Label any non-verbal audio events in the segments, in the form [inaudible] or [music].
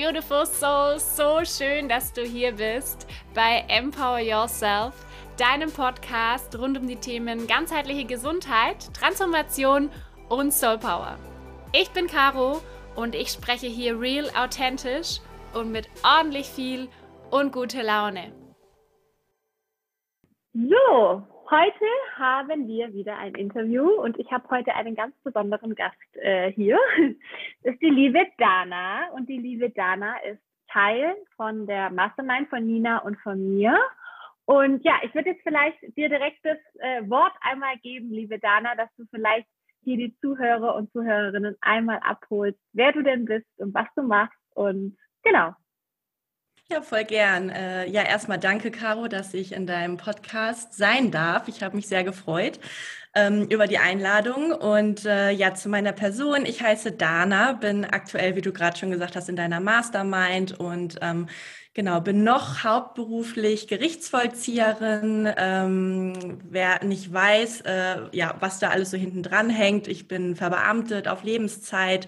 beautiful soul. So schön, dass du hier bist bei Empower Yourself, deinem Podcast rund um die Themen ganzheitliche Gesundheit, Transformation und Soul Power. Ich bin Caro und ich spreche hier real, authentisch und mit ordentlich viel und gute Laune. So, Heute haben wir wieder ein Interview und ich habe heute einen ganz besonderen Gast äh, hier. Das [laughs] ist die liebe Dana und die liebe Dana ist Teil von der Mastermind von Nina und von mir. Und ja, ich würde jetzt vielleicht dir direkt das äh, Wort einmal geben, liebe Dana, dass du vielleicht hier die Zuhörer und Zuhörerinnen einmal abholst, wer du denn bist und was du machst. Und genau, ja, voll gern. Äh, ja, erstmal danke, Caro, dass ich in deinem Podcast sein darf. Ich habe mich sehr gefreut ähm, über die Einladung. Und äh, ja, zu meiner Person. Ich heiße Dana, bin aktuell, wie du gerade schon gesagt hast, in deiner Mastermind und ähm, genau, bin noch hauptberuflich Gerichtsvollzieherin. Ähm, wer nicht weiß, äh, ja, was da alles so hinten dran hängt, ich bin verbeamtet auf Lebenszeit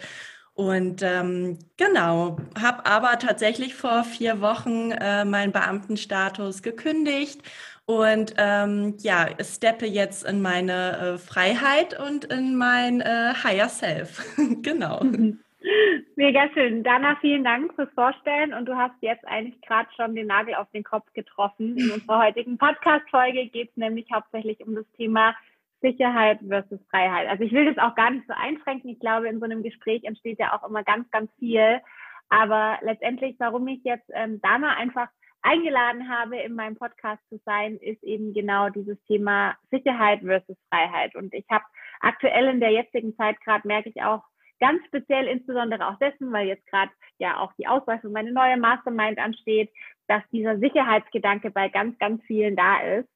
und ähm, genau, habe aber tatsächlich vor vier Wochen äh, meinen Beamtenstatus gekündigt und ähm, ja, steppe jetzt in meine äh, Freiheit und in mein äh, Higher Self. [laughs] genau. [laughs] Mega schön. Dana, vielen Dank fürs Vorstellen und du hast jetzt eigentlich gerade schon den Nagel auf den Kopf getroffen. In unserer heutigen Podcast-Folge geht es nämlich hauptsächlich um das Thema Sicherheit versus Freiheit. Also ich will das auch gar nicht so einschränken. Ich glaube, in so einem Gespräch entsteht ja auch immer ganz, ganz viel. Aber letztendlich, warum ich jetzt ähm, Dana einfach eingeladen habe, in meinem Podcast zu sein, ist eben genau dieses Thema Sicherheit versus Freiheit. Und ich habe aktuell in der jetzigen Zeit gerade merke ich auch ganz speziell insbesondere auch dessen, weil jetzt gerade ja auch die Auswahl für meine neue Mastermind ansteht, dass dieser Sicherheitsgedanke bei ganz, ganz vielen da ist.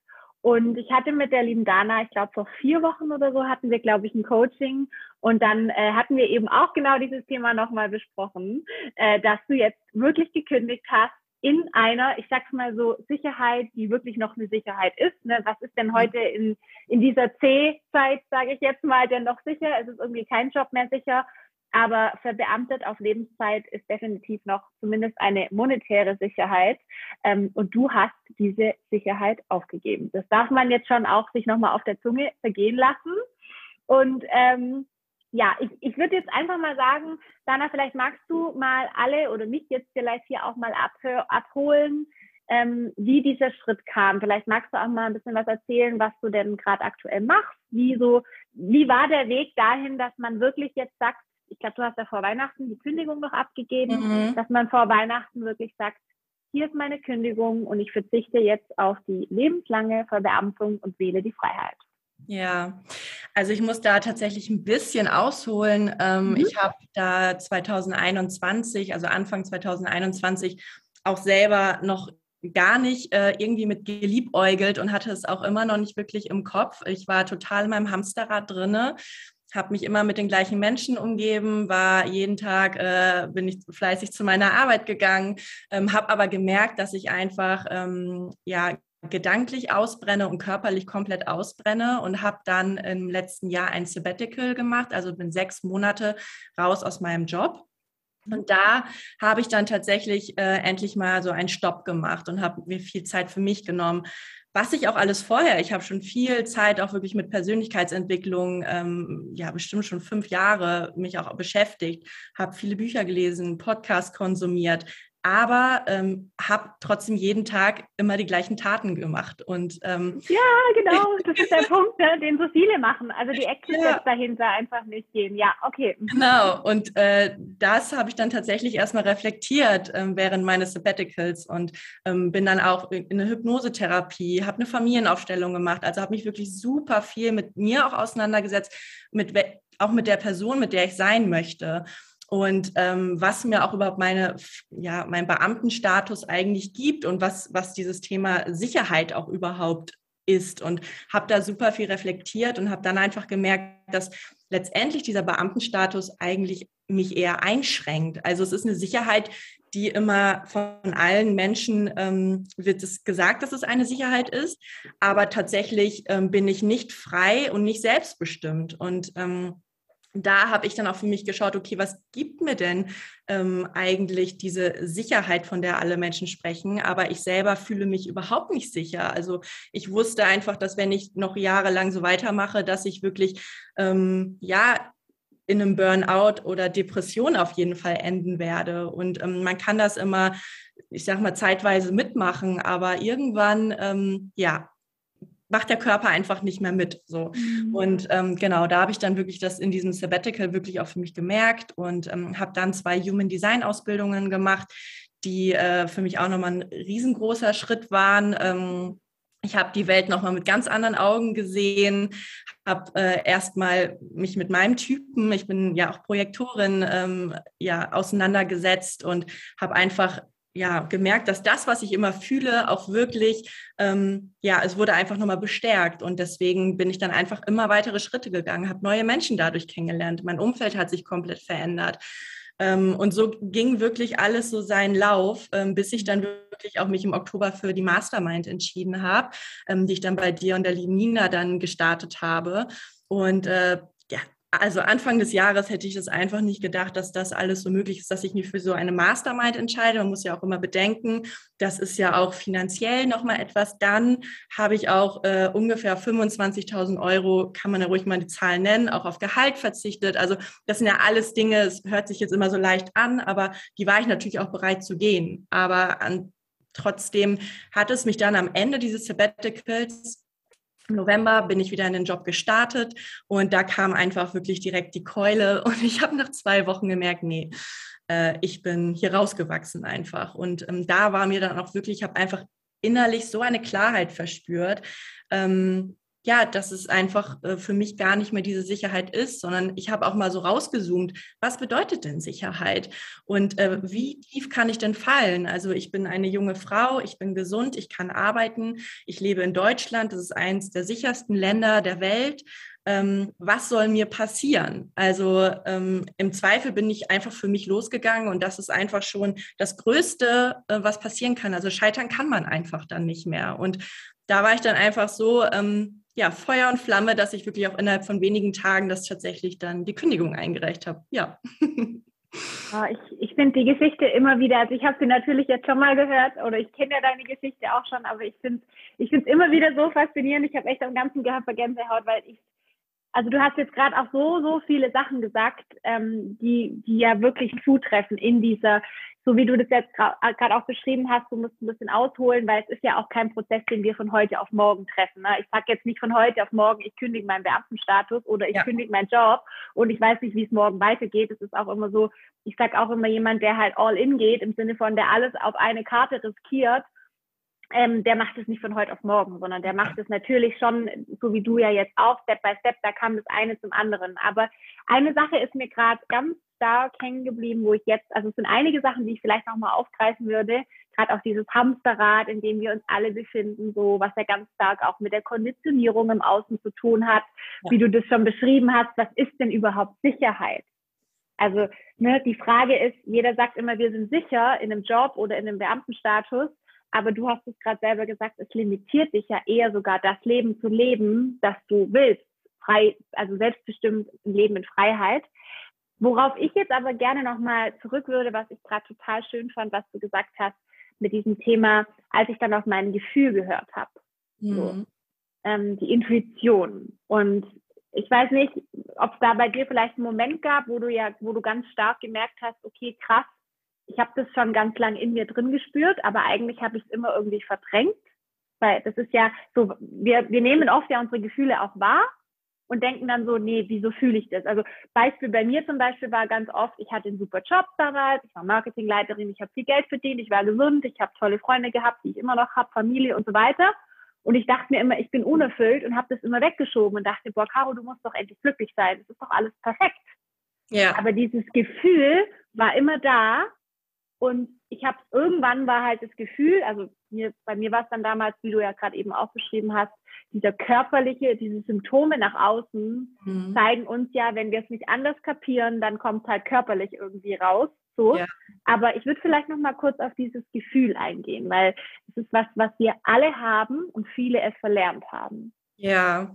Und ich hatte mit der lieben Dana, ich glaube vor vier Wochen oder so, hatten wir, glaube ich, ein Coaching. Und dann äh, hatten wir eben auch genau dieses Thema nochmal besprochen, äh, dass du jetzt wirklich gekündigt hast in einer, ich sag's mal so, Sicherheit, die wirklich noch eine Sicherheit ist. Ne? Was ist denn heute in, in dieser C-Zeit, sage ich jetzt mal, denn noch sicher? Es ist irgendwie kein Job mehr sicher. Aber verbeamtet auf Lebenszeit ist definitiv noch zumindest eine monetäre Sicherheit. Ähm, und du hast diese Sicherheit aufgegeben. Das darf man jetzt schon auch sich nochmal auf der Zunge vergehen lassen. Und ähm, ja, ich, ich würde jetzt einfach mal sagen, Dana, vielleicht magst du mal alle oder mich jetzt vielleicht hier auch mal abholen, ähm, wie dieser Schritt kam. Vielleicht magst du auch mal ein bisschen was erzählen, was du denn gerade aktuell machst. Wie so, wie war der Weg dahin, dass man wirklich jetzt sagt, ich glaube, du hast ja vor Weihnachten die Kündigung noch abgegeben, mhm. dass man vor Weihnachten wirklich sagt, hier ist meine Kündigung und ich verzichte jetzt auf die lebenslange Verbeamtung und wähle die Freiheit. Ja, also ich muss da tatsächlich ein bisschen ausholen. Ähm, mhm. Ich habe da 2021, also Anfang 2021, auch selber noch gar nicht äh, irgendwie mit geliebäugelt und hatte es auch immer noch nicht wirklich im Kopf. Ich war total in meinem Hamsterrad drinne habe mich immer mit den gleichen Menschen umgeben, war jeden Tag, äh, bin ich fleißig zu meiner Arbeit gegangen, ähm, habe aber gemerkt, dass ich einfach ähm, ja gedanklich ausbrenne und körperlich komplett ausbrenne und habe dann im letzten Jahr ein Sabbatical gemacht, also bin sechs Monate raus aus meinem Job. Und da habe ich dann tatsächlich äh, endlich mal so einen Stopp gemacht und habe mir viel Zeit für mich genommen, was ich auch alles vorher, ich habe schon viel Zeit auch wirklich mit Persönlichkeitsentwicklung, ähm, ja bestimmt schon fünf Jahre mich auch beschäftigt, habe viele Bücher gelesen, Podcasts konsumiert, aber ähm, habe trotzdem jeden Tag immer die gleichen Taten gemacht. Und, ähm, ja, genau, [laughs] das ist der Punkt, ne, den so viele machen. Also die Action ja. dahinter einfach nicht gehen. Ja, okay. Genau, und äh, das habe ich dann tatsächlich erstmal reflektiert äh, während meines Sabbaticals und ähm, bin dann auch in eine Hypnosetherapie, habe eine Familienaufstellung gemacht, also habe mich wirklich super viel mit mir auch auseinandergesetzt, mit auch mit der Person, mit der ich sein möchte und ähm, was mir auch überhaupt meine, ja, mein Beamtenstatus eigentlich gibt und was, was dieses Thema Sicherheit auch überhaupt ist. Und habe da super viel reflektiert und habe dann einfach gemerkt, dass letztendlich dieser Beamtenstatus eigentlich mich eher einschränkt. Also es ist eine Sicherheit, die immer von allen Menschen ähm, wird es gesagt, dass es eine Sicherheit ist, aber tatsächlich ähm, bin ich nicht frei und nicht selbstbestimmt. Und ähm, da habe ich dann auch für mich geschaut, okay, was gibt mir denn ähm, eigentlich diese Sicherheit, von der alle Menschen sprechen? Aber ich selber fühle mich überhaupt nicht sicher. Also ich wusste einfach, dass wenn ich noch jahrelang so weitermache, dass ich wirklich, ähm, ja, in einem Burnout oder Depression auf jeden Fall enden werde. Und ähm, man kann das immer, ich sag mal, zeitweise mitmachen, aber irgendwann, ähm, ja, macht der Körper einfach nicht mehr mit. So. Mhm. Und ähm, genau, da habe ich dann wirklich das in diesem Sabbatical wirklich auch für mich gemerkt und ähm, habe dann zwei Human Design Ausbildungen gemacht, die äh, für mich auch nochmal ein riesengroßer Schritt waren. Ähm, ich habe die Welt nochmal mit ganz anderen Augen gesehen, habe äh, erstmal mich mit meinem Typen, ich bin ja auch Projektorin, ähm, ja, auseinandergesetzt und habe einfach ja, gemerkt, dass das, was ich immer fühle, auch wirklich, ähm, ja, es wurde einfach nochmal bestärkt. Und deswegen bin ich dann einfach immer weitere Schritte gegangen, habe neue Menschen dadurch kennengelernt. Mein Umfeld hat sich komplett verändert. Ähm, und so ging wirklich alles so seinen Lauf, ähm, bis ich dann wirklich auch mich im Oktober für die Mastermind entschieden habe, ähm, die ich dann bei dir und der lieben dann gestartet habe. Und äh, also Anfang des Jahres hätte ich das einfach nicht gedacht, dass das alles so möglich ist, dass ich mich für so eine Mastermind entscheide. Man muss ja auch immer bedenken, das ist ja auch finanziell nochmal etwas. Dann habe ich auch äh, ungefähr 25.000 Euro, kann man ja ruhig mal die Zahl nennen, auch auf Gehalt verzichtet. Also das sind ja alles Dinge, es hört sich jetzt immer so leicht an, aber die war ich natürlich auch bereit zu gehen. Aber an, trotzdem hat es mich dann am Ende dieses Sabbaticals November bin ich wieder in den Job gestartet und da kam einfach wirklich direkt die Keule [laughs] und ich habe nach zwei Wochen gemerkt, nee, äh, ich bin hier rausgewachsen einfach. Und ähm, da war mir dann auch wirklich, ich habe einfach innerlich so eine Klarheit verspürt. Ähm, ja, dass es einfach äh, für mich gar nicht mehr diese Sicherheit ist, sondern ich habe auch mal so rausgezoomt, was bedeutet denn Sicherheit und äh, wie tief kann ich denn fallen? Also ich bin eine junge Frau, ich bin gesund, ich kann arbeiten, ich lebe in Deutschland, das ist eines der sichersten Länder der Welt. Ähm, was soll mir passieren? Also ähm, im Zweifel bin ich einfach für mich losgegangen und das ist einfach schon das Größte, äh, was passieren kann. Also scheitern kann man einfach dann nicht mehr. Und da war ich dann einfach so, ähm, ja, Feuer und Flamme, dass ich wirklich auch innerhalb von wenigen Tagen das tatsächlich dann die Kündigung eingereicht habe. Ja. Ja, [laughs] ich ich finde die Geschichte immer wieder, also ich habe sie natürlich jetzt schon mal gehört oder ich kenne ja deine Geschichte auch schon, aber ich finde ich es immer wieder so faszinierend. Ich habe echt am ganzen Gehirn Gänsehaut, weil ich, also du hast jetzt gerade auch so, so viele Sachen gesagt, ähm, die, die ja wirklich zutreffen in dieser, so wie du das jetzt gerade äh, auch beschrieben hast, du musst ein bisschen ausholen, weil es ist ja auch kein Prozess, den wir von heute auf morgen treffen. Ne? Ich sage jetzt nicht von heute auf morgen, ich kündige meinen Beamtenstatus oder ich ja. kündige meinen Job und ich weiß nicht, wie es morgen weitergeht. Es ist auch immer so, ich sage auch immer jemand, der halt all in geht, im Sinne von, der alles auf eine Karte riskiert, ähm, der macht es nicht von heute auf morgen, sondern der macht es natürlich schon, so wie du ja jetzt auch, Step by Step, da kam das eine zum anderen. Aber eine Sache ist mir gerade ganz stark hängen geblieben, wo ich jetzt, also es sind einige Sachen, die ich vielleicht nochmal aufgreifen würde, gerade auch dieses Hamsterrad, in dem wir uns alle befinden, so was ja ganz stark auch mit der Konditionierung im Außen zu tun hat, ja. wie du das schon beschrieben hast, was ist denn überhaupt Sicherheit? Also ne, die Frage ist, jeder sagt immer, wir sind sicher in einem Job oder in einem Beamtenstatus, aber du hast es gerade selber gesagt, es limitiert dich ja eher sogar das Leben zu leben, das du willst, frei, also selbstbestimmt ein Leben in Freiheit. Worauf ich jetzt aber gerne nochmal zurück würde, was ich gerade total schön fand, was du gesagt hast mit diesem Thema, als ich dann auf mein Gefühl gehört habe. Mhm. So, ähm, die Intuition. Und ich weiß nicht, ob es da bei dir vielleicht einen Moment gab, wo du ja, wo du ganz stark gemerkt hast, okay, krass, ich habe das schon ganz lang in mir drin gespürt, aber eigentlich habe ich es immer irgendwie verdrängt. Weil das ist ja so, wir, wir nehmen oft ja unsere Gefühle auch wahr und denken dann so, nee, wieso fühle ich das? Also Beispiel bei mir zum Beispiel war ganz oft, ich hatte einen super Job damals, ich war Marketingleiterin, ich habe viel Geld verdient, ich war gesund, ich habe tolle Freunde gehabt, die ich immer noch habe, Familie und so weiter. Und ich dachte mir immer, ich bin unerfüllt und habe das immer weggeschoben und dachte, boah, Caro, du musst doch endlich glücklich sein, das ist doch alles perfekt. Ja. Aber dieses Gefühl war immer da und ich habe irgendwann war halt das Gefühl, also mir, bei mir war es dann damals, wie du ja gerade eben auch beschrieben hast, dieser körperliche, diese Symptome nach außen mhm. zeigen uns ja, wenn wir es nicht anders kapieren, dann kommt es halt körperlich irgendwie raus. So. Ja. Aber ich würde vielleicht noch mal kurz auf dieses Gefühl eingehen, weil es ist was, was wir alle haben und viele es verlernt haben. Ja,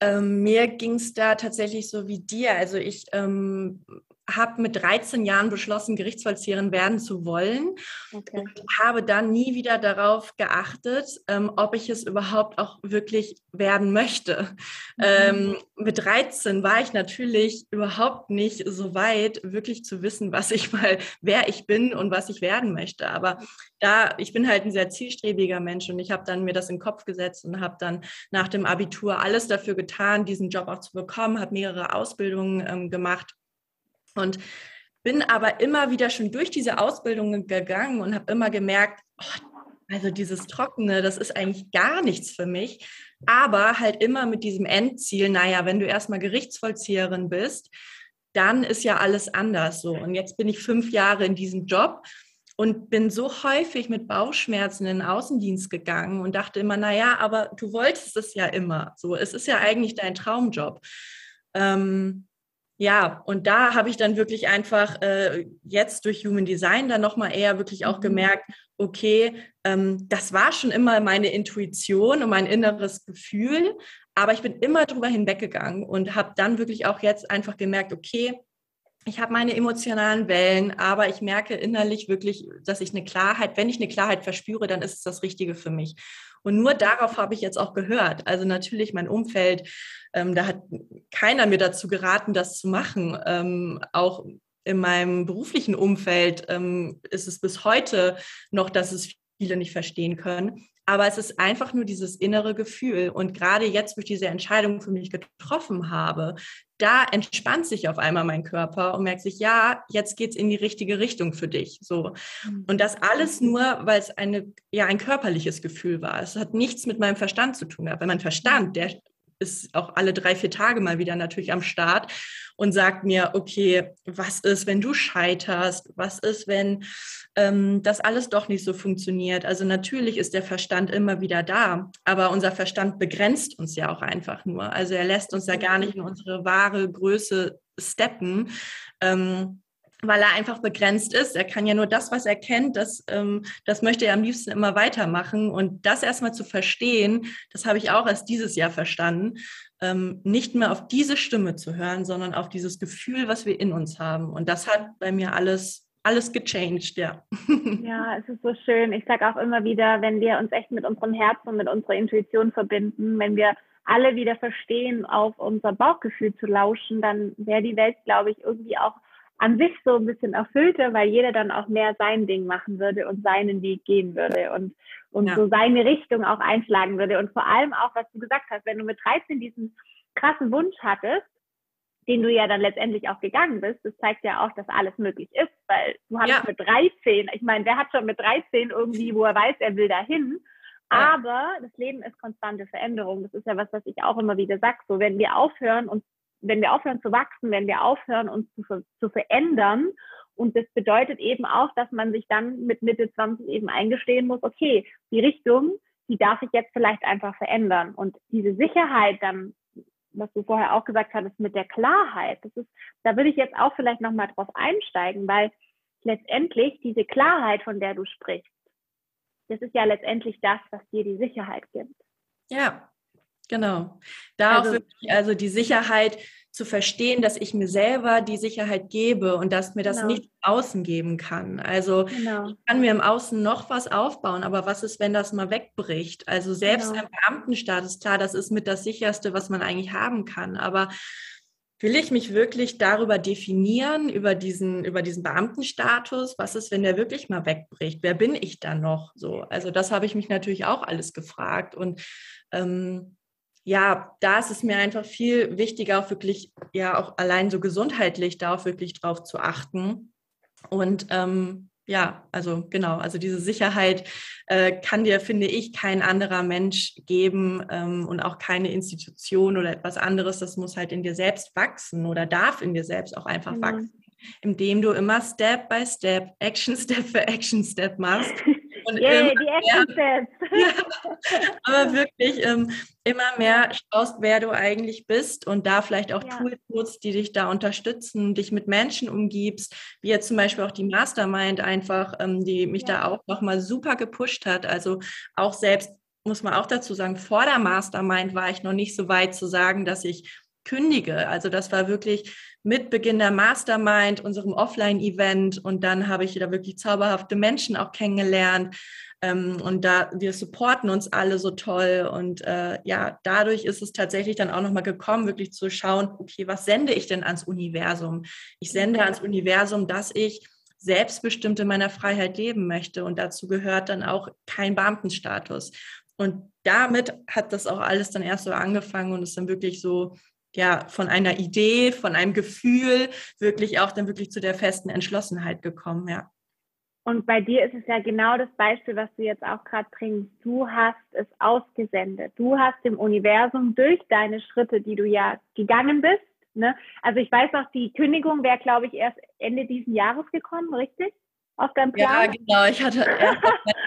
ähm, mir ging es da tatsächlich so wie dir. Also ich ähm, habe mit 13 Jahren beschlossen, Gerichtsvollzieherin werden zu wollen okay. und habe dann nie wieder darauf geachtet, ähm, ob ich es überhaupt auch wirklich werden möchte. Mhm. Ähm, mit 13 war ich natürlich überhaupt nicht so weit, wirklich zu wissen, was ich mal, wer ich bin und was ich werden möchte. Aber da, ich bin halt ein sehr zielstrebiger Mensch und ich habe dann mir das in den Kopf gesetzt und habe dann nach dem Abitur alles dafür getan, diesen Job auch zu bekommen, habe mehrere Ausbildungen ähm, gemacht und bin aber immer wieder schon durch diese Ausbildungen gegangen und habe immer gemerkt, oh, also dieses Trockene, das ist eigentlich gar nichts für mich. Aber halt immer mit diesem Endziel, naja, wenn du erstmal Gerichtsvollzieherin bist, dann ist ja alles anders so. Und jetzt bin ich fünf Jahre in diesem Job und bin so häufig mit Bauchschmerzen in den Außendienst gegangen und dachte immer, naja, aber du wolltest es ja immer. So, es ist ja eigentlich dein Traumjob. Ähm, ja, und da habe ich dann wirklich einfach äh, jetzt durch Human Design dann nochmal eher wirklich auch mhm. gemerkt, okay, ähm, das war schon immer meine Intuition und mein inneres Gefühl, aber ich bin immer drüber hinweggegangen und habe dann wirklich auch jetzt einfach gemerkt, okay, ich habe meine emotionalen Wellen, aber ich merke innerlich wirklich, dass ich eine Klarheit, wenn ich eine Klarheit verspüre, dann ist es das Richtige für mich. Und nur darauf habe ich jetzt auch gehört. Also natürlich mein Umfeld, ähm, da hat keiner mir dazu geraten, das zu machen. Ähm, auch in meinem beruflichen Umfeld ähm, ist es bis heute noch, dass es viele nicht verstehen können. Aber es ist einfach nur dieses innere Gefühl. Und gerade jetzt, wo ich diese Entscheidung für mich getroffen habe, da entspannt sich auf einmal mein Körper und merkt sich, ja, jetzt geht es in die richtige Richtung für dich. So. Mhm. Und das alles nur, weil es eine, ja, ein körperliches Gefühl war. Es hat nichts mit meinem Verstand zu tun gehabt. Weil mein Verstand, der ist auch alle drei, vier Tage mal wieder natürlich am Start und sagt mir, okay, was ist, wenn du scheiterst? Was ist, wenn ähm, das alles doch nicht so funktioniert? Also natürlich ist der Verstand immer wieder da, aber unser Verstand begrenzt uns ja auch einfach nur. Also er lässt uns ja gar nicht in unsere wahre Größe steppen. Ähm, weil er einfach begrenzt ist. Er kann ja nur das, was er kennt, das, ähm, das möchte er am liebsten immer weitermachen. Und das erstmal zu verstehen, das habe ich auch erst dieses Jahr verstanden, ähm, nicht mehr auf diese Stimme zu hören, sondern auf dieses Gefühl, was wir in uns haben. Und das hat bei mir alles alles gechanged, ja. [laughs] Ja, es ist so schön. Ich sage auch immer wieder, wenn wir uns echt mit unserem Herzen und mit unserer Intuition verbinden, wenn wir alle wieder verstehen, auf unser Bauchgefühl zu lauschen, dann wäre die Welt, glaube ich, irgendwie auch an sich so ein bisschen erfüllter, weil jeder dann auch mehr sein Ding machen würde und seinen Weg gehen würde und, und ja. so seine Richtung auch einschlagen würde. Und vor allem auch, was du gesagt hast, wenn du mit 13 diesen krassen Wunsch hattest, den du ja dann letztendlich auch gegangen bist, das zeigt ja auch, dass alles möglich ist, weil du hattest ja. mit 13, ich meine, wer hat schon mit 13 irgendwie, wo er weiß, er will dahin, aber das Leben ist konstante Veränderung. Das ist ja was, was ich auch immer wieder sage. So, wenn wir aufhören, uns wenn wir aufhören zu wachsen, wenn wir aufhören, uns zu, zu verändern. Und das bedeutet eben auch, dass man sich dann mit Mitte 20 eben eingestehen muss, okay, die Richtung, die darf ich jetzt vielleicht einfach verändern. Und diese Sicherheit dann, was du vorher auch gesagt hattest, mit der Klarheit, das ist, da würde ich jetzt auch vielleicht nochmal drauf einsteigen, weil letztendlich diese Klarheit, von der du sprichst, das ist ja letztendlich das, was dir die Sicherheit gibt. Ja, Genau. Da also, auch wirklich also die Sicherheit zu verstehen, dass ich mir selber die Sicherheit gebe und dass mir das genau. nicht Außen geben kann. Also genau. ich kann mir im Außen noch was aufbauen, aber was ist, wenn das mal wegbricht? Also selbst genau. im Beamtenstatus, klar, das ist mit das sicherste, was man eigentlich haben kann. Aber will ich mich wirklich darüber definieren, über diesen, über diesen Beamtenstatus? Was ist, wenn der wirklich mal wegbricht? Wer bin ich dann noch? So, also das habe ich mich natürlich auch alles gefragt und ähm, ja, da ist es mir einfach viel wichtiger, auch wirklich, ja, auch allein so gesundheitlich da auch wirklich drauf zu achten. Und ähm, ja, also genau, also diese Sicherheit äh, kann dir, finde ich, kein anderer Mensch geben ähm, und auch keine Institution oder etwas anderes. Das muss halt in dir selbst wachsen oder darf in dir selbst auch einfach mhm. wachsen, indem du immer Step by Step, Action Step für Action Step machst. [laughs] Und yeah, die Steps. [laughs] Ja, aber wirklich ähm, immer mehr schaust, wer du eigentlich bist und da vielleicht auch ja. Tools nutzt, die dich da unterstützen, dich mit Menschen umgibst, wie jetzt zum Beispiel auch die Mastermind einfach, ähm, die mich ja. da auch nochmal super gepusht hat. Also auch selbst muss man auch dazu sagen, vor der Mastermind war ich noch nicht so weit zu sagen, dass ich kündige. Also das war wirklich mit Beginn der Mastermind, unserem Offline-Event und dann habe ich da wirklich zauberhafte Menschen auch kennengelernt. Ähm, und da wir supporten uns alle so toll und äh, ja, dadurch ist es tatsächlich dann auch nochmal gekommen, wirklich zu schauen, okay, was sende ich denn ans Universum? Ich sende ans Universum, dass ich selbstbestimmt in meiner Freiheit leben möchte und dazu gehört dann auch kein Beamtenstatus. Und damit hat das auch alles dann erst so angefangen und ist dann wirklich so ja, von einer Idee, von einem Gefühl wirklich auch dann wirklich zu der festen Entschlossenheit gekommen, ja. Und bei dir ist es ja genau das Beispiel, was du jetzt auch gerade bringst. Du hast es ausgesendet. Du hast dem Universum durch deine Schritte, die du ja gegangen bist. Ne? Also ich weiß auch, die Kündigung wäre, glaube ich, erst Ende diesen Jahres gekommen, richtig? Auf deinem Plan? Ja, genau. Ich hatte [laughs] erst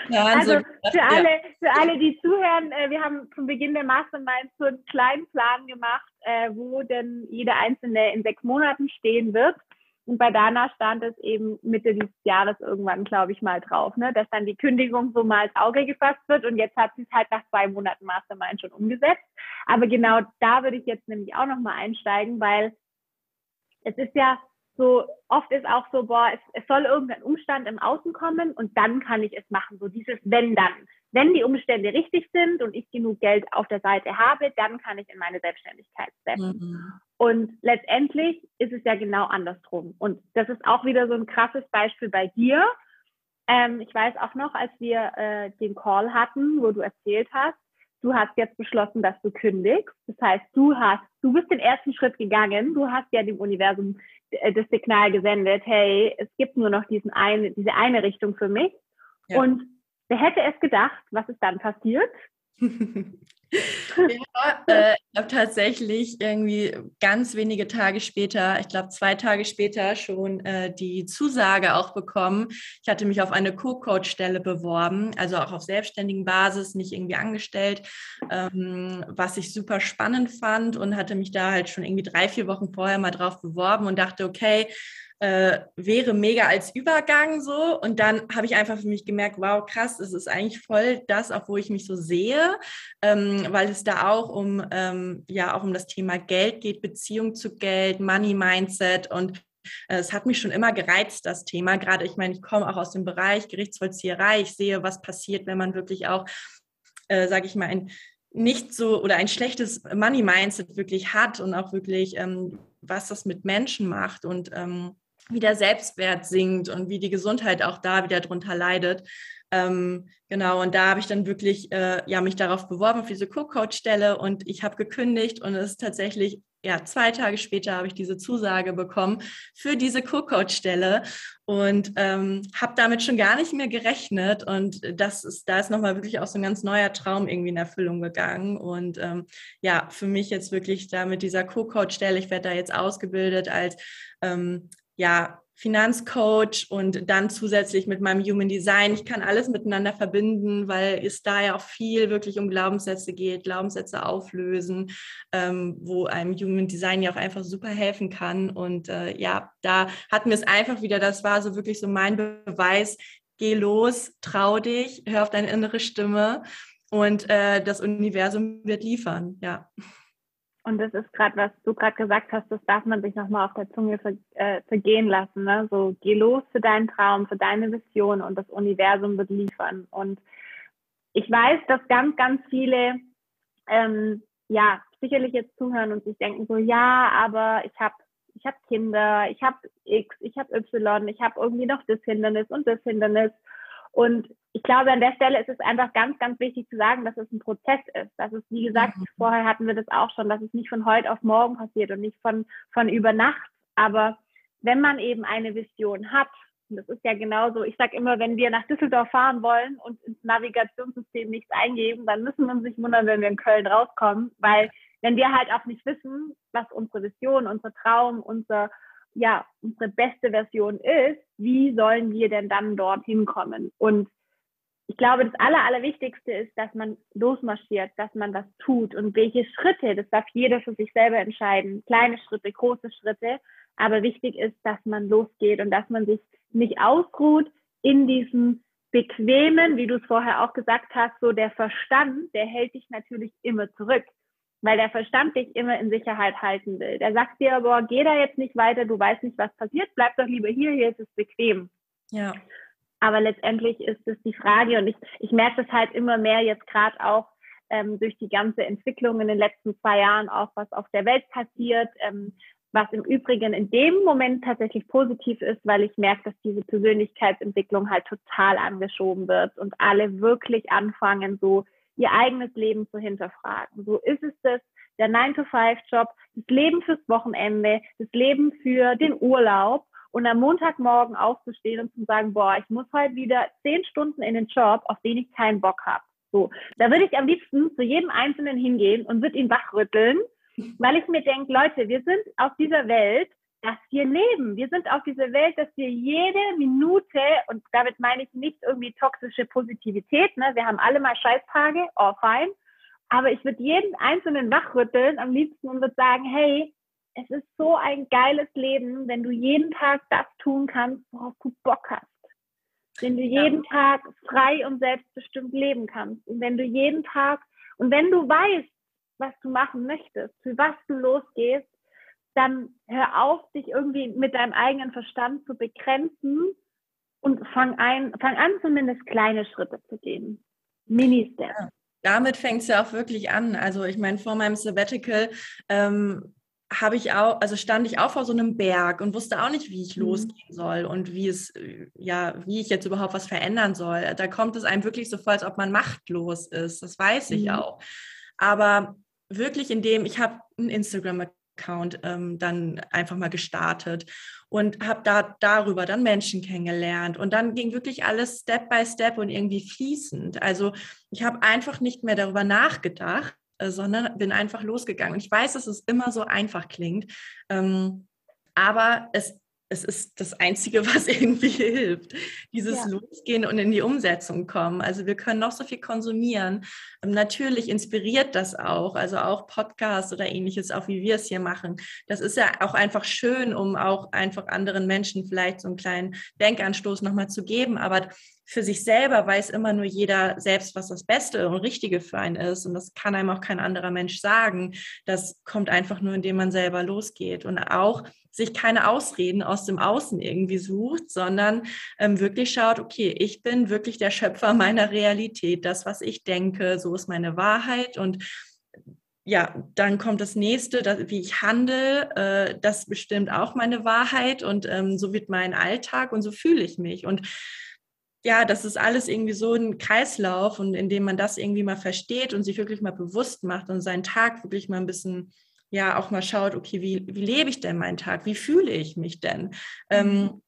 Plan also so gedacht, für alle, für alle, die zuhören, äh, wir haben zum Beginn der Mastermind so einen kleinen Plan gemacht, äh, wo denn jede einzelne in sechs Monaten stehen wird. Und bei Dana stand es eben Mitte dieses Jahres irgendwann, glaube ich, mal drauf, ne? dass dann die Kündigung so mal ins Auge gefasst wird. Und jetzt hat sie es halt nach zwei Monaten Mastermind schon umgesetzt. Aber genau da würde ich jetzt nämlich auch nochmal einsteigen, weil es ist ja so, oft ist auch so, boah, es, es soll irgendein Umstand im Außen kommen und dann kann ich es machen. So dieses wenn dann. Wenn die Umstände richtig sind und ich genug Geld auf der Seite habe, dann kann ich in meine Selbstständigkeit setzen. Mhm. Und letztendlich ist es ja genau andersrum. Und das ist auch wieder so ein krasses Beispiel bei dir. Ähm, ich weiß auch noch, als wir äh, den Call hatten, wo du erzählt hast, du hast jetzt beschlossen, dass du kündigst. Das heißt, du hast, du bist den ersten Schritt gegangen. Du hast ja dem Universum äh, das Signal gesendet, hey, es gibt nur noch diesen eine, diese eine Richtung für mich. Ja. Und wer hätte es gedacht, was ist dann passiert? [laughs] ja, äh, ich habe tatsächlich irgendwie ganz wenige Tage später, ich glaube zwei Tage später schon äh, die Zusage auch bekommen. Ich hatte mich auf eine Co-Coach-Stelle beworben, also auch auf selbstständigen Basis, nicht irgendwie angestellt, ähm, was ich super spannend fand und hatte mich da halt schon irgendwie drei, vier Wochen vorher mal drauf beworben und dachte, okay, äh, wäre mega als Übergang so. Und dann habe ich einfach für mich gemerkt, wow, krass, es ist eigentlich voll das, auch wo ich mich so sehe, ähm, weil es da auch um, ähm, ja, auch um das Thema Geld geht, Beziehung zu Geld, Money Mindset und äh, es hat mich schon immer gereizt, das Thema. Gerade, ich meine, ich komme auch aus dem Bereich Gerichtsvollzieherei. Ich sehe, was passiert, wenn man wirklich auch, äh, sage ich mal, ein nicht so oder ein schlechtes Money Mindset wirklich hat und auch wirklich, ähm, was das mit Menschen macht. Und ähm, wie der Selbstwert sinkt und wie die Gesundheit auch da wieder drunter leidet. Ähm, genau, und da habe ich dann wirklich äh, ja, mich darauf beworben, auf diese Co-Coach-Stelle und ich habe gekündigt und es ist tatsächlich, ja, zwei Tage später habe ich diese Zusage bekommen für diese Co-Coach-Stelle und ähm, habe damit schon gar nicht mehr gerechnet und das ist, da ist nochmal wirklich auch so ein ganz neuer Traum irgendwie in Erfüllung gegangen und ähm, ja, für mich jetzt wirklich da mit dieser Co-Coach-Stelle, ich werde da jetzt ausgebildet als ähm, ja, Finanzcoach und dann zusätzlich mit meinem Human Design. Ich kann alles miteinander verbinden, weil es da ja auch viel wirklich um Glaubenssätze geht, Glaubenssätze auflösen, ähm, wo einem Human Design ja auch einfach super helfen kann. Und äh, ja, da hatten wir es einfach wieder, das war so wirklich so mein Beweis, geh los, trau dich, hör auf deine innere Stimme und äh, das Universum wird liefern, ja. Und das ist gerade, was du gerade gesagt hast, das darf man sich nochmal auf der Zunge ver, äh, vergehen lassen. Ne? So, geh los für deinen Traum, für deine Vision und das Universum wird liefern. Und ich weiß, dass ganz, ganz viele, ähm, ja, sicherlich jetzt zuhören und sich denken so, ja, aber ich habe ich hab Kinder, ich habe X, ich habe Y, ich habe irgendwie noch das Hindernis und das Hindernis. Und ich glaube, an der Stelle ist es einfach ganz, ganz wichtig zu sagen, dass es ein Prozess ist. Dass es, wie gesagt, mhm. vorher hatten wir das auch schon, dass es nicht von heute auf morgen passiert und nicht von, von über Nacht. Aber wenn man eben eine Vision hat, und das ist ja genauso, ich sage immer, wenn wir nach Düsseldorf fahren wollen und ins Navigationssystem nichts eingeben, dann müssen wir uns nicht wundern, wenn wir in Köln rauskommen, weil wenn wir halt auch nicht wissen, was unsere Vision, unser Traum, unser ja, unsere beste Version ist, wie sollen wir denn dann dorthin kommen? Und ich glaube, das Aller, Allerwichtigste ist, dass man losmarschiert, dass man das tut und welche Schritte, das darf jeder für sich selber entscheiden. Kleine Schritte, große Schritte. Aber wichtig ist, dass man losgeht und dass man sich nicht ausruht in diesem Bequemen, wie du es vorher auch gesagt hast, so der Verstand, der hält dich natürlich immer zurück, weil der Verstand dich immer in Sicherheit halten will. Der sagt dir, boah, geh da jetzt nicht weiter, du weißt nicht, was passiert, bleib doch lieber hier, hier ist es bequem. Ja. Aber letztendlich ist es die Frage und ich, ich merke das halt immer mehr jetzt gerade auch ähm, durch die ganze Entwicklung in den letzten zwei Jahren, auch was auf der Welt passiert, ähm, was im Übrigen in dem Moment tatsächlich positiv ist, weil ich merke, dass diese Persönlichkeitsentwicklung halt total angeschoben wird und alle wirklich anfangen, so ihr eigenes Leben zu hinterfragen. So ist es das, der 9-to-5-Job, das Leben fürs Wochenende, das Leben für den Urlaub und am Montagmorgen aufzustehen und zu sagen, boah, ich muss heute wieder zehn Stunden in den Job, auf den ich keinen Bock habe. So, da würde ich am liebsten zu jedem Einzelnen hingehen und würde ihn wachrütteln weil ich mir denke, Leute, wir sind auf dieser Welt, dass wir leben. Wir sind auf dieser Welt, dass wir jede Minute, und damit meine ich nicht irgendwie toxische Positivität, ne? wir haben alle mal Scheißtage, oh fein, aber ich würde jeden Einzelnen wachrütteln am liebsten und würde sagen, hey, es ist so ein geiles Leben, wenn du jeden Tag das tun kannst, worauf du Bock hast. Wenn du jeden ja. Tag frei und selbstbestimmt leben kannst. Und wenn du jeden Tag, und wenn du weißt, was du machen möchtest, für was du losgehst, dann hör auf, dich irgendwie mit deinem eigenen Verstand zu begrenzen und fang, ein, fang an, zumindest kleine Schritte zu gehen. Mini-Steps. Ja, damit fängt es ja auch wirklich an. Also ich meine, vor meinem Sabbatical ähm, habe ich auch, also stand ich auch vor so einem Berg und wusste auch nicht, wie ich mhm. losgehen soll und wie es, ja, wie ich jetzt überhaupt was verändern soll. Da kommt es einem wirklich so vor, als ob man machtlos ist. Das weiß ich mhm. auch. Aber wirklich in dem, ich habe einen Instagram-Account ähm, dann einfach mal gestartet und habe da darüber dann Menschen kennengelernt und dann ging wirklich alles Step by Step und irgendwie fließend. Also ich habe einfach nicht mehr darüber nachgedacht, äh, sondern bin einfach losgegangen. Und ich weiß, dass es immer so einfach klingt, ähm, aber es es ist das Einzige, [laughs] was irgendwie hilft. Dieses ja. Losgehen und in die Umsetzung kommen. Also wir können noch so viel konsumieren. Ähm, natürlich inspiriert das auch, also auch Podcasts oder ähnliches, auch wie wir es hier machen. Das ist ja auch einfach schön, um auch einfach anderen Menschen vielleicht so einen kleinen Denkanstoß nochmal zu geben. Aber für sich selber weiß immer nur jeder selbst, was das Beste und Richtige für einen ist. Und das kann einem auch kein anderer Mensch sagen. Das kommt einfach nur, indem man selber losgeht. Und auch sich keine Ausreden aus dem Außen irgendwie sucht, sondern ähm, wirklich schaut, okay, ich bin wirklich der Schöpfer meiner Realität, das, was ich denke, so ist meine Wahrheit. Und ja, dann kommt das nächste, das, wie ich handle, äh, das bestimmt auch meine Wahrheit. Und ähm, so wird mein Alltag und so fühle ich mich. Und ja, das ist alles irgendwie so ein Kreislauf und indem man das irgendwie mal versteht und sich wirklich mal bewusst macht und seinen Tag wirklich mal ein bisschen ja auch mal schaut, okay, wie, wie lebe ich denn meinen Tag? Wie fühle ich mich denn? Ähm, mhm.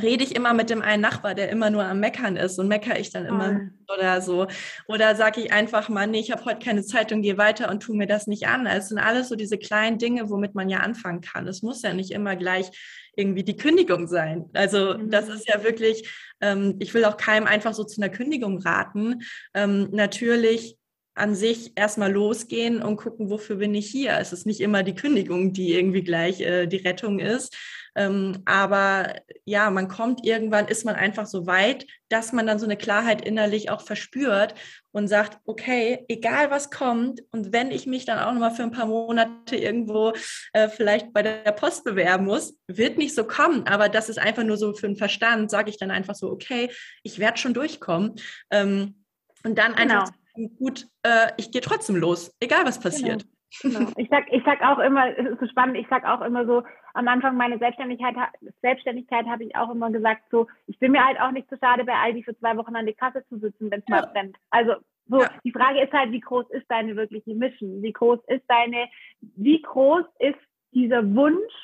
rede ich immer mit dem einen Nachbar, der immer nur am Meckern ist und meckere ich dann immer oh. oder so. Oder sage ich einfach mal, nee, ich habe heute keine Zeit und gehe weiter und tue mir das nicht an. Es sind alles so diese kleinen Dinge, womit man ja anfangen kann. Es muss ja nicht immer gleich irgendwie die Kündigung sein. Also mhm. das ist ja wirklich, ähm, ich will auch keinem einfach so zu einer Kündigung raten. Ähm, natürlich an sich erstmal losgehen und gucken, wofür bin ich hier. Es ist nicht immer die Kündigung, die irgendwie gleich äh, die Rettung ist. Ähm, aber ja, man kommt irgendwann, ist man einfach so weit, dass man dann so eine Klarheit innerlich auch verspürt und sagt, okay, egal was kommt und wenn ich mich dann auch nochmal für ein paar Monate irgendwo äh, vielleicht bei der Post bewerben muss, wird nicht so kommen, aber das ist einfach nur so für den Verstand, sage ich dann einfach so, okay, ich werde schon durchkommen. Ähm, und dann genau. Gut, äh, ich gehe trotzdem los, egal was passiert. Genau. Genau. Ich sag, ich sag auch immer, es ist so spannend, ich sag auch immer so, am Anfang meiner Selbstständigkeit, Selbstständigkeit habe ich auch immer gesagt, so, ich bin mir halt auch nicht so schade, bei Aldi für zwei Wochen an die Kasse zu sitzen, wenn es ja. mal brennt. Also so, ja. die Frage ist halt, wie groß ist deine wirkliche Mission? Wie groß ist deine, wie groß ist dieser Wunsch,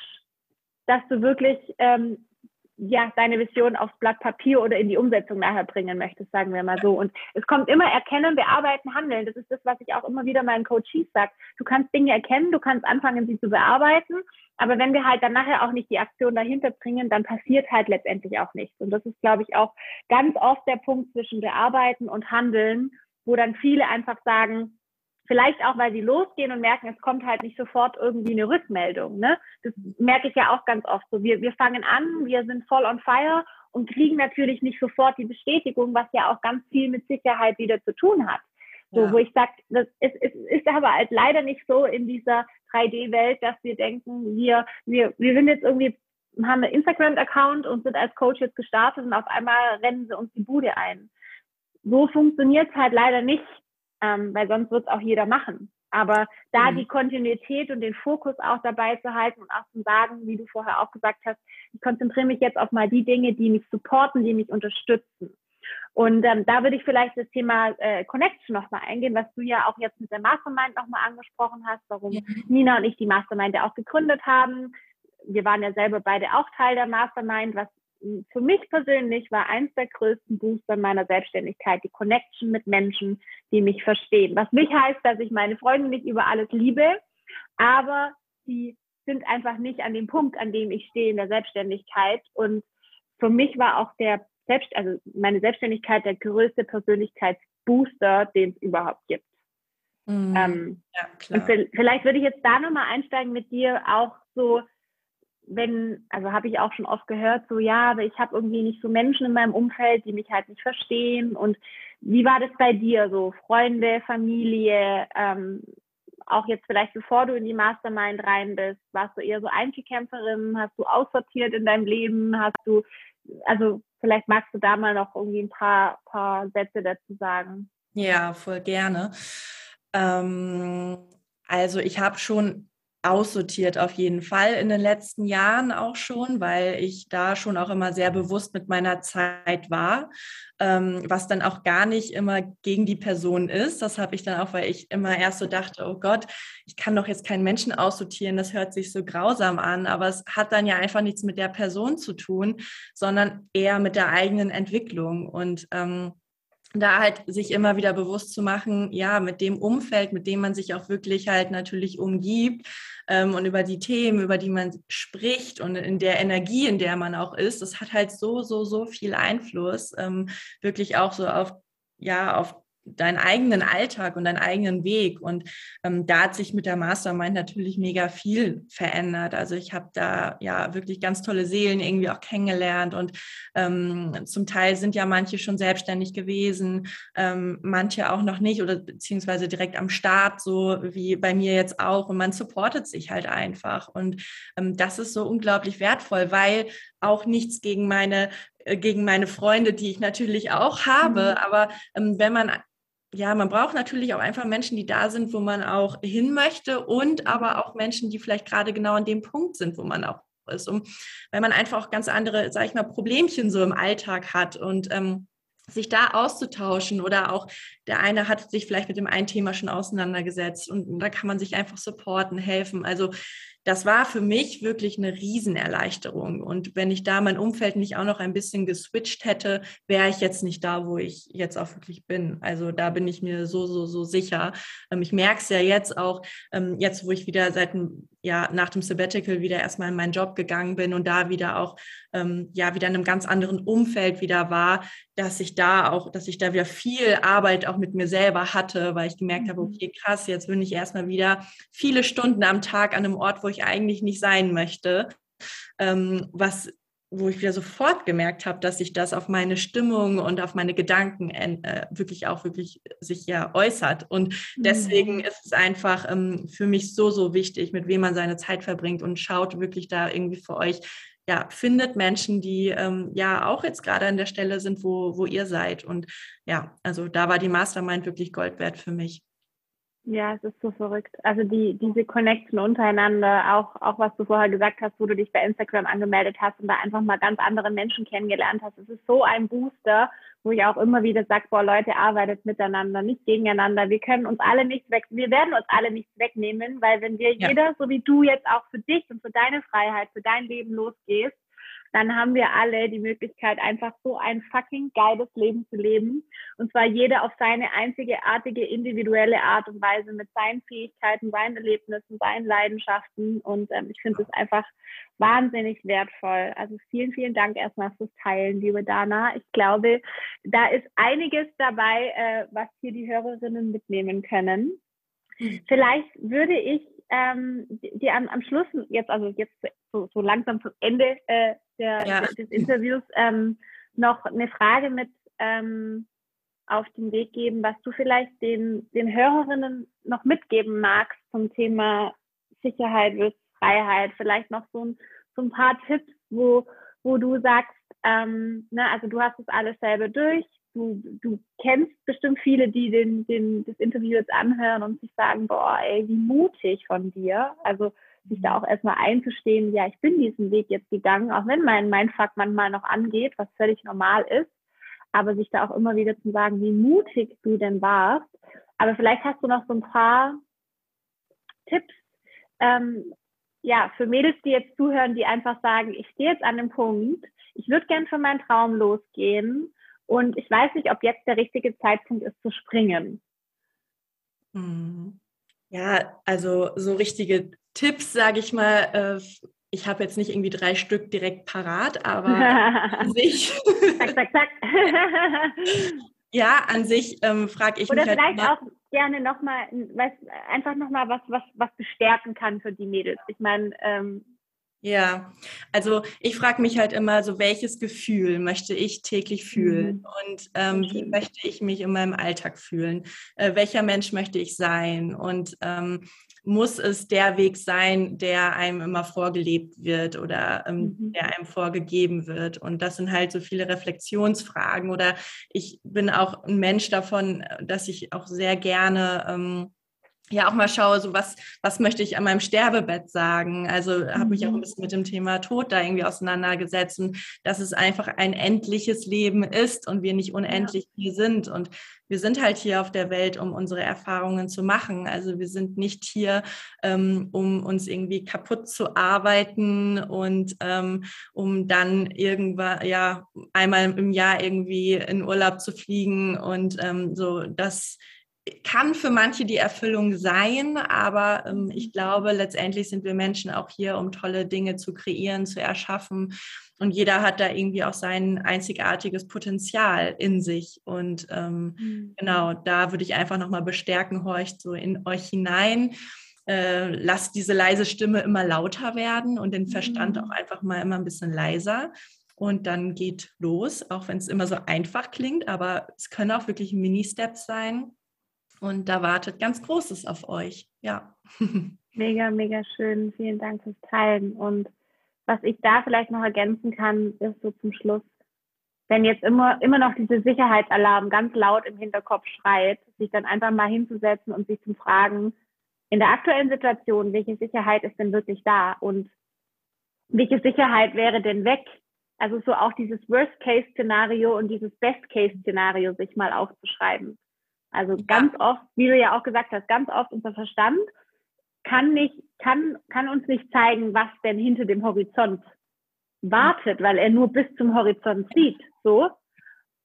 dass du wirklich ähm, ja, deine Vision aufs Blatt Papier oder in die Umsetzung nachher bringen möchtest, sagen wir mal so. Und es kommt immer Erkennen, Bearbeiten, Handeln. Das ist das, was ich auch immer wieder meinen Coaches sage. Du kannst Dinge erkennen, du kannst anfangen, sie zu bearbeiten. Aber wenn wir halt dann nachher auch nicht die Aktion dahinter bringen, dann passiert halt letztendlich auch nichts. Und das ist, glaube ich, auch ganz oft der Punkt zwischen Bearbeiten und Handeln, wo dann viele einfach sagen, Vielleicht auch, weil sie losgehen und merken, es kommt halt nicht sofort irgendwie eine Rückmeldung. Ne? Das merke ich ja auch ganz oft so. Wir, wir fangen an, wir sind voll on fire und kriegen natürlich nicht sofort die Bestätigung, was ja auch ganz viel mit Sicherheit wieder zu tun hat. So, ja. wo ich sage, es, es ist aber halt leider nicht so in dieser 3D-Welt, dass wir denken, wir, wir, wir sind jetzt irgendwie, haben einen Instagram-Account und sind als Coach jetzt gestartet und auf einmal rennen sie uns die Bude ein. So funktioniert es halt leider nicht, ähm, weil sonst wird es auch jeder machen. Aber da mhm. die Kontinuität und den Fokus auch dabei zu halten und auch zu sagen, wie du vorher auch gesagt hast, ich konzentriere mich jetzt auf mal die Dinge, die mich supporten, die mich unterstützen. Und ähm, da würde ich vielleicht das Thema äh, Connection nochmal eingehen, was du ja auch jetzt mit der Mastermind nochmal angesprochen hast, warum ja. Nina und ich die Mastermind ja auch gegründet haben. Wir waren ja selber beide auch Teil der Mastermind, was für mich persönlich war eins der größten Booster meiner Selbstständigkeit die Connection mit Menschen, die mich verstehen. Was nicht heißt, dass ich meine Freunde nicht über alles liebe, aber die sind einfach nicht an dem Punkt, an dem ich stehe in der Selbstständigkeit. Und für mich war auch der Selbst, also meine Selbstständigkeit der größte Persönlichkeitsbooster, den es überhaupt gibt. Mhm. Ähm, ja, klar. Und vielleicht würde ich jetzt da nochmal einsteigen mit dir auch so, wenn, also habe ich auch schon oft gehört, so ja, aber ich habe irgendwie nicht so Menschen in meinem Umfeld, die mich halt nicht verstehen. Und wie war das bei dir so? Freunde, Familie, ähm, auch jetzt vielleicht bevor du in die Mastermind rein bist, warst du eher so Einzelkämpferin, hast du aussortiert in deinem Leben, hast du, also vielleicht magst du da mal noch irgendwie ein paar, paar Sätze dazu sagen. Ja, voll gerne. Ähm, also ich habe schon aussortiert auf jeden Fall in den letzten Jahren auch schon, weil ich da schon auch immer sehr bewusst mit meiner Zeit war, ähm, was dann auch gar nicht immer gegen die Person ist. Das habe ich dann auch, weil ich immer erst so dachte, oh Gott, ich kann doch jetzt keinen Menschen aussortieren, das hört sich so grausam an, aber es hat dann ja einfach nichts mit der Person zu tun, sondern eher mit der eigenen Entwicklung und ähm, da halt sich immer wieder bewusst zu machen, ja, mit dem Umfeld, mit dem man sich auch wirklich halt natürlich umgibt ähm, und über die Themen, über die man spricht und in der Energie, in der man auch ist, das hat halt so, so, so viel Einfluss, ähm, wirklich auch so auf, ja, auf deinen eigenen Alltag und deinen eigenen Weg. Und ähm, da hat sich mit der Mastermind natürlich mega viel verändert. Also ich habe da ja wirklich ganz tolle Seelen irgendwie auch kennengelernt und ähm, zum Teil sind ja manche schon selbstständig gewesen, ähm, manche auch noch nicht oder beziehungsweise direkt am Start, so wie bei mir jetzt auch. Und man supportet sich halt einfach. Und ähm, das ist so unglaublich wertvoll, weil auch nichts gegen meine äh, gegen meine Freunde, die ich natürlich auch habe. Mhm. Aber ähm, wenn man ja, man braucht natürlich auch einfach Menschen, die da sind, wo man auch hin möchte und aber auch Menschen, die vielleicht gerade genau an dem Punkt sind, wo man auch ist. Um, weil man einfach auch ganz andere, sag ich mal, Problemchen so im Alltag hat und ähm, sich da auszutauschen oder auch der eine hat sich vielleicht mit dem einen Thema schon auseinandergesetzt und da kann man sich einfach supporten, helfen. Also das war für mich wirklich eine Riesenerleichterung. Und wenn ich da mein Umfeld nicht auch noch ein bisschen geswitcht hätte, wäre ich jetzt nicht da, wo ich jetzt auch wirklich bin. Also da bin ich mir so, so, so sicher. Ähm, ich merke es ja jetzt auch, ähm, jetzt wo ich wieder seit ja, nach dem Sabbatical wieder erstmal in meinen Job gegangen bin und da wieder auch ähm, ja wieder in einem ganz anderen Umfeld wieder war, dass ich da auch, dass ich da wieder viel Arbeit auch mit mir selber hatte, weil ich gemerkt habe, mhm. okay, krass, jetzt bin ich erstmal wieder viele Stunden am Tag an einem Ort, wo ich eigentlich nicht sein möchte. Ähm, was wo ich wieder sofort gemerkt habe, dass sich das auf meine Stimmung und auf meine Gedanken äh, wirklich auch wirklich sich ja äußert. Und deswegen mhm. ist es einfach ähm, für mich so, so wichtig, mit wem man seine Zeit verbringt und schaut wirklich da irgendwie für euch, ja, findet Menschen, die ähm, ja auch jetzt gerade an der Stelle sind, wo, wo ihr seid. Und ja, also da war die Mastermind wirklich Gold wert für mich. Ja, es ist so verrückt. Also die, diese Connection untereinander, auch, auch was du vorher gesagt hast, wo du dich bei Instagram angemeldet hast und da einfach mal ganz andere Menschen kennengelernt hast. Es ist so ein Booster, wo ich auch immer wieder sage, boah, Leute, arbeitet miteinander, nicht gegeneinander. Wir können uns alle nicht weg, wir werden uns alle nichts wegnehmen, weil wenn wir ja. jeder, so wie du jetzt auch für dich und für deine Freiheit, für dein Leben losgehst, dann haben wir alle die Möglichkeit, einfach so ein fucking geiles Leben zu leben. Und zwar jeder auf seine einzigartige, individuelle Art und Weise mit seinen Fähigkeiten, seinen Erlebnissen, seinen Leidenschaften. Und ähm, ich finde es einfach wahnsinnig wertvoll. Also vielen, vielen Dank erstmal fürs Teilen, liebe Dana. Ich glaube, da ist einiges dabei, äh, was hier die Hörerinnen mitnehmen können. Vielleicht würde ich ähm, dir am, am Schluss jetzt, also jetzt so, so langsam zum Ende äh, der, ja. des Interviews ähm, noch eine Frage mit ähm, auf den Weg geben, was du vielleicht den, den Hörerinnen noch mitgeben magst zum Thema Sicherheit versus Freiheit. Vielleicht noch so ein, so ein paar Tipps, wo, wo du sagst, ähm, ne, also du hast das alles selber durch, du, du kennst bestimmt viele, die den, den, das Interview jetzt anhören und sich sagen, boah, ey, wie mutig von dir. Also sich da auch erstmal einzustehen, ja, ich bin diesen Weg jetzt gegangen, auch wenn mein Mindfuck manchmal noch angeht, was völlig normal ist, aber sich da auch immer wieder zu sagen, wie mutig du denn warst. Aber vielleicht hast du noch so ein paar Tipps, ähm, ja, für Mädels, die jetzt zuhören, die einfach sagen, ich stehe jetzt an dem Punkt, ich würde gern für meinen Traum losgehen und ich weiß nicht, ob jetzt der richtige Zeitpunkt ist zu springen. Mhm. Ja, also so richtige Tipps, sage ich mal, äh, ich habe jetzt nicht irgendwie drei Stück direkt parat, aber [laughs] an sich. zack, zack, zack. [laughs] ja, an sich ähm, frage ich Oder mich. Oder halt vielleicht halt auch gerne nochmal, einfach nochmal was, was, was bestärken kann für die Mädels. Ich meine, ähm, ja, also ich frage mich halt immer so, welches Gefühl möchte ich täglich fühlen mhm. und ähm, wie möchte ich mich in meinem Alltag fühlen? Äh, welcher Mensch möchte ich sein? Und ähm, muss es der Weg sein, der einem immer vorgelebt wird oder ähm, mhm. der einem vorgegeben wird. Und das sind halt so viele Reflexionsfragen. Oder ich bin auch ein Mensch davon, dass ich auch sehr gerne ähm, ja auch mal schaue, so was, was möchte ich an meinem Sterbebett sagen. Also habe mich auch ein mhm. bisschen mit dem Thema Tod da irgendwie auseinandergesetzt und dass es einfach ein endliches Leben ist und wir nicht unendlich ja. hier sind. Und wir sind halt hier auf der Welt, um unsere Erfahrungen zu machen. Also wir sind nicht hier, ähm, um uns irgendwie kaputt zu arbeiten und ähm, um dann irgendwann, ja, einmal im Jahr irgendwie in Urlaub zu fliegen und ähm, so das kann für manche die Erfüllung sein, aber ähm, ich glaube, letztendlich sind wir Menschen auch hier, um tolle Dinge zu kreieren, zu erschaffen. Und jeder hat da irgendwie auch sein einzigartiges Potenzial in sich. Und ähm, mhm. genau, da würde ich einfach nochmal bestärken, horcht so in euch hinein. Äh, lasst diese leise Stimme immer lauter werden und den Verstand mhm. auch einfach mal immer ein bisschen leiser. Und dann geht los, auch wenn es immer so einfach klingt, aber es können auch wirklich Mini-Steps sein und da wartet ganz Großes auf euch. Ja. [laughs] Mega, mega schön. Vielen Dank fürs Teilen. Und was ich da vielleicht noch ergänzen kann, ist so zum Schluss, wenn jetzt immer, immer noch diese Sicherheitsalarm ganz laut im Hinterkopf schreit, sich dann einfach mal hinzusetzen und sich zu fragen, in der aktuellen Situation, welche Sicherheit ist denn wirklich da und welche Sicherheit wäre denn weg? Also so auch dieses Worst-Case-Szenario und dieses Best-Case-Szenario sich mal aufzuschreiben. Also ganz oft, wie du ja auch gesagt hast, ganz oft unser Verstand kann nicht, kann, kann uns nicht zeigen, was denn hinter dem Horizont wartet, weil er nur bis zum Horizont sieht, so.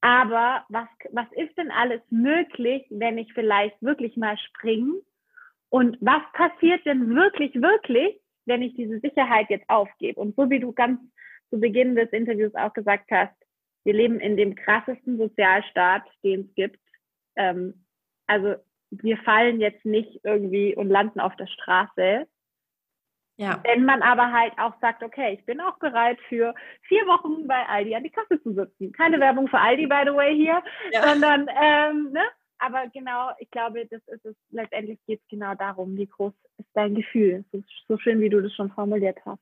Aber was, was ist denn alles möglich, wenn ich vielleicht wirklich mal springe? Und was passiert denn wirklich, wirklich, wenn ich diese Sicherheit jetzt aufgebe? Und so wie du ganz zu Beginn des Interviews auch gesagt hast, wir leben in dem krassesten Sozialstaat, den es gibt. Ähm, also wir fallen jetzt nicht irgendwie und landen auf der Straße. Ja. Wenn man aber halt auch sagt, okay, ich bin auch bereit für vier Wochen bei Aldi an die Kasse zu sitzen. Keine Werbung für Aldi, by the way, hier, ja. sondern, ähm, ne? Aber genau, ich glaube, das ist es, letztendlich geht es genau darum, wie groß ist dein Gefühl. So, so schön, wie du das schon formuliert hast.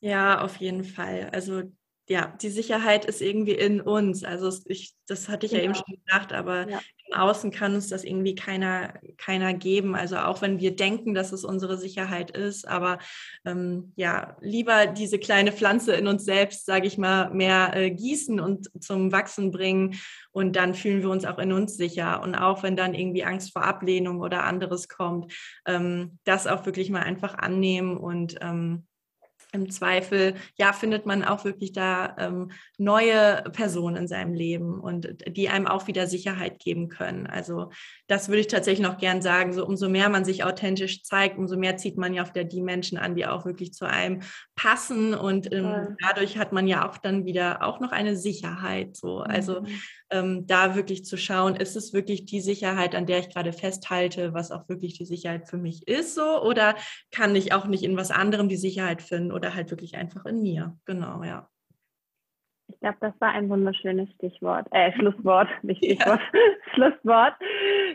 Ja, auf jeden Fall. Also ja, die Sicherheit ist irgendwie in uns. Also ich, das hatte ich genau. ja eben genau. schon gesagt, aber ja. im Außen kann uns das irgendwie keiner, keiner geben. Also auch wenn wir denken, dass es unsere Sicherheit ist, aber ähm, ja, lieber diese kleine Pflanze in uns selbst, sage ich mal, mehr äh, gießen und zum Wachsen bringen und dann fühlen wir uns auch in uns sicher. Und auch wenn dann irgendwie Angst vor Ablehnung oder anderes kommt, ähm, das auch wirklich mal einfach annehmen und ähm, im Zweifel, ja, findet man auch wirklich da ähm, neue Personen in seinem Leben und die einem auch wieder Sicherheit geben können. Also das würde ich tatsächlich noch gern sagen. So umso mehr man sich authentisch zeigt, umso mehr zieht man ja auf der die Menschen an, die auch wirklich zu einem passen und ähm, dadurch hat man ja auch dann wieder auch noch eine Sicherheit. So, also mhm. Ähm, da wirklich zu schauen, ist es wirklich die Sicherheit, an der ich gerade festhalte, was auch wirklich die Sicherheit für mich ist, so oder kann ich auch nicht in was anderem die Sicherheit finden oder halt wirklich einfach in mir? Genau, ja. Ich glaube, das war ein wunderschönes Stichwort, äh, Schlusswort, [laughs] nicht Stichwort, ja. [laughs] Schlusswort.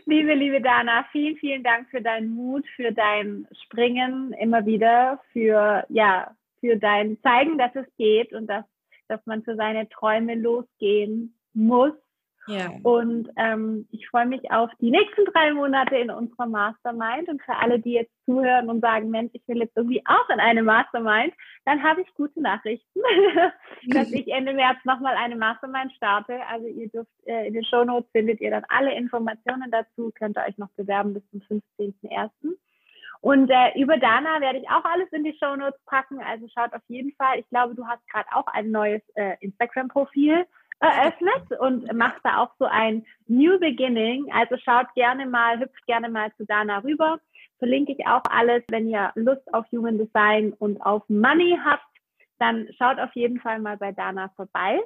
Liebe, liebe Dana, vielen, vielen Dank für deinen Mut, für dein Springen immer wieder, für, ja, für dein Zeigen, dass es geht und dass, dass man für seine Träume losgehen muss ja. Und ähm, ich freue mich auf die nächsten drei Monate in unserer Mastermind. Und für alle, die jetzt zuhören und sagen, Mensch, ich will jetzt irgendwie auch in eine Mastermind, dann habe ich gute Nachrichten, [laughs] dass ich Ende März nochmal eine Mastermind starte. Also ihr dürft äh, in den Show Notes findet ihr dann alle Informationen dazu, könnt ihr euch noch bewerben bis zum 15.01. Und äh, über Dana werde ich auch alles in die Show Notes packen. Also schaut auf jeden Fall. Ich glaube, du hast gerade auch ein neues äh, Instagram-Profil eröffnet und macht da auch so ein New Beginning. Also schaut gerne mal, hüpft gerne mal zu Dana rüber. Verlinke ich auch alles, wenn ihr Lust auf Human Design und auf Money habt, dann schaut auf jeden Fall mal bei Dana vorbei.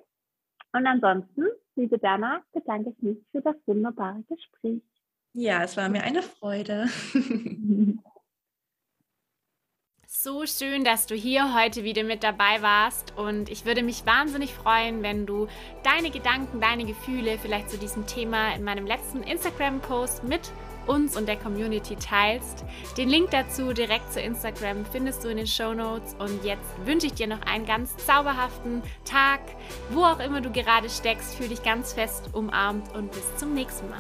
Und ansonsten, liebe Dana, bedanke ich mich für das wunderbare Gespräch. Ja, es war mir eine Freude. [laughs] So schön, dass du hier heute wieder mit dabei warst und ich würde mich wahnsinnig freuen, wenn du deine Gedanken, deine Gefühle vielleicht zu diesem Thema in meinem letzten Instagram-Post mit uns und der Community teilst. Den Link dazu direkt zu Instagram findest du in den Show Notes und jetzt wünsche ich dir noch einen ganz zauberhaften Tag, wo auch immer du gerade steckst. Fühl dich ganz fest umarmt und bis zum nächsten Mal.